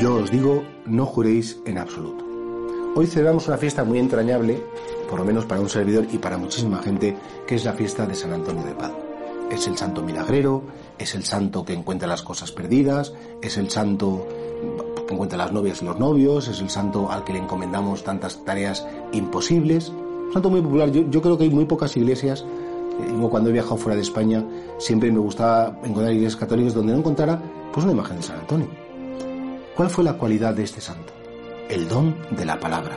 Yo os digo, no juréis en absoluto. Hoy celebramos una fiesta muy entrañable, por lo menos para un servidor y para muchísima gente, que es la fiesta de San Antonio de Padua. Es el santo milagrero, es el santo que encuentra las cosas perdidas, es el santo que encuentra las novias y los novios, es el santo al que le encomendamos tantas tareas imposibles. Un santo muy popular. Yo, creo que hay muy pocas iglesias. eh, cuando he viajado fuera de España, siempre me gustaba encontrar iglesias católicas donde no encontrara pues una imagen de San Antonio. ¿Cuál fue la cualidad de este santo? El don de la palabra.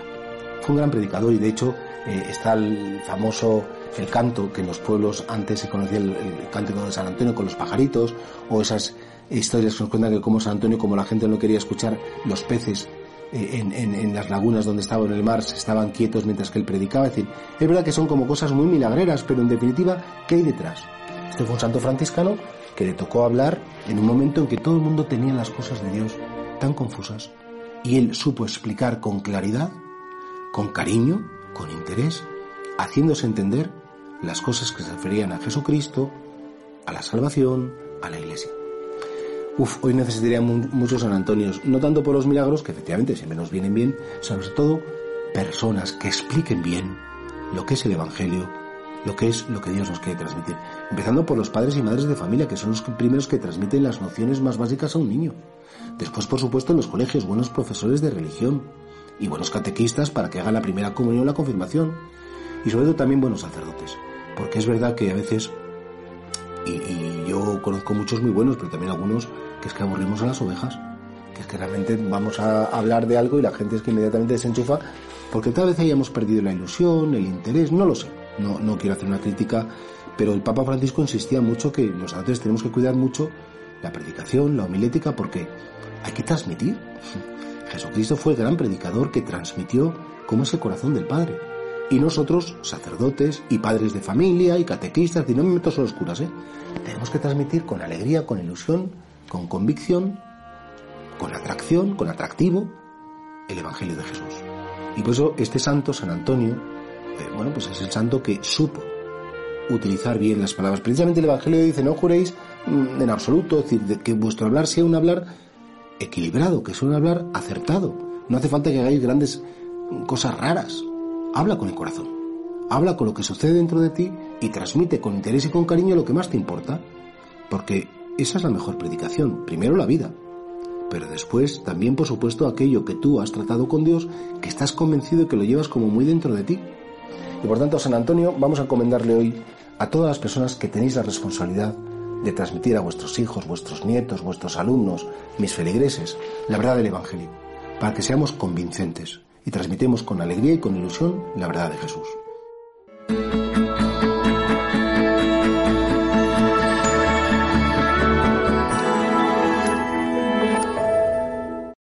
Fue un gran predicador y de hecho eh, está el famoso el canto que en los pueblos antes se conocía el, el cántico de San Antonio con los pajaritos o esas historias que nos cuentan que como San Antonio, como la gente no quería escuchar, los peces eh, en, en, las lagunas donde estaba en el mar se estaban quietos mientras que él predicaba. Es decir, es verdad que son como cosas muy milagreras, pero en definitiva, ¿qué hay detrás? Este fue un santo franciscano que le tocó hablar en un momento en que todo el mundo tenía las cosas de Dios tan confusas y él supo explicar con claridad, con cariño, con interés, haciéndose entender las cosas que se referían a Jesucristo, a la salvación, a la iglesia. Uf, hoy necesitaría muchos San Antonios, no tanto por los milagros, que efectivamente siempre nos vienen bien, sino sobre todo personas que expliquen bien lo que es el Evangelio, lo que es lo que Dios nos quiere transmitir. Empezando por los padres y madres de familia, que son los primeros que transmiten las nociones más básicas a un niño. Después, por supuesto, en los colegios, buenos profesores de religión y buenos catequistas para que hagan la primera comunión o la confirmación. Y sobre todo también buenos sacerdotes. Porque es verdad que a veces, y, y yo conozco muchos muy buenos, pero también algunos que es que aburrimos a las ovejas. Que es que realmente vamos a hablar de algo y la gente es que inmediatamente desenchufa porque tal vez hayamos perdido la ilusión, el interés, no lo sé. No, no quiero hacer una crítica, pero el Papa Francisco insistía mucho que sacerdotes tenemos que cuidar mucho la predicación, la homilética, porque hay que transmitir. Jesucristo fue el gran predicador que transmitió cómo es el corazón del Padre. Y nosotros, sacerdotes y padres de familia y catequistas, y no me meto solo oscuras, ¿eh? tenemos que transmitir con alegría, con ilusión, con convicción, con atracción, con atractivo, el Evangelio de Jesús. Y por eso este santo, San Antonio, bueno, pues es el santo que supo utilizar bien las palabras. Precisamente el Evangelio dice, no juréis en absoluto, es decir, de que vuestro hablar sea un hablar equilibrado, que sea un hablar acertado. No hace falta que hagáis grandes cosas raras. Habla con el corazón. Habla con lo que sucede dentro de ti y transmite con interés y con cariño lo que más te importa. Porque esa es la mejor predicación. Primero la vida. Pero después también, por supuesto, aquello que tú has tratado con Dios, que estás convencido y que lo llevas como muy dentro de ti. Y por tanto, San Antonio, vamos a encomendarle hoy a todas las personas que tenéis la responsabilidad de transmitir a vuestros hijos, vuestros nietos, vuestros alumnos, mis feligreses, la verdad del Evangelio, para que seamos convincentes y transmitemos con alegría y con ilusión la verdad de Jesús.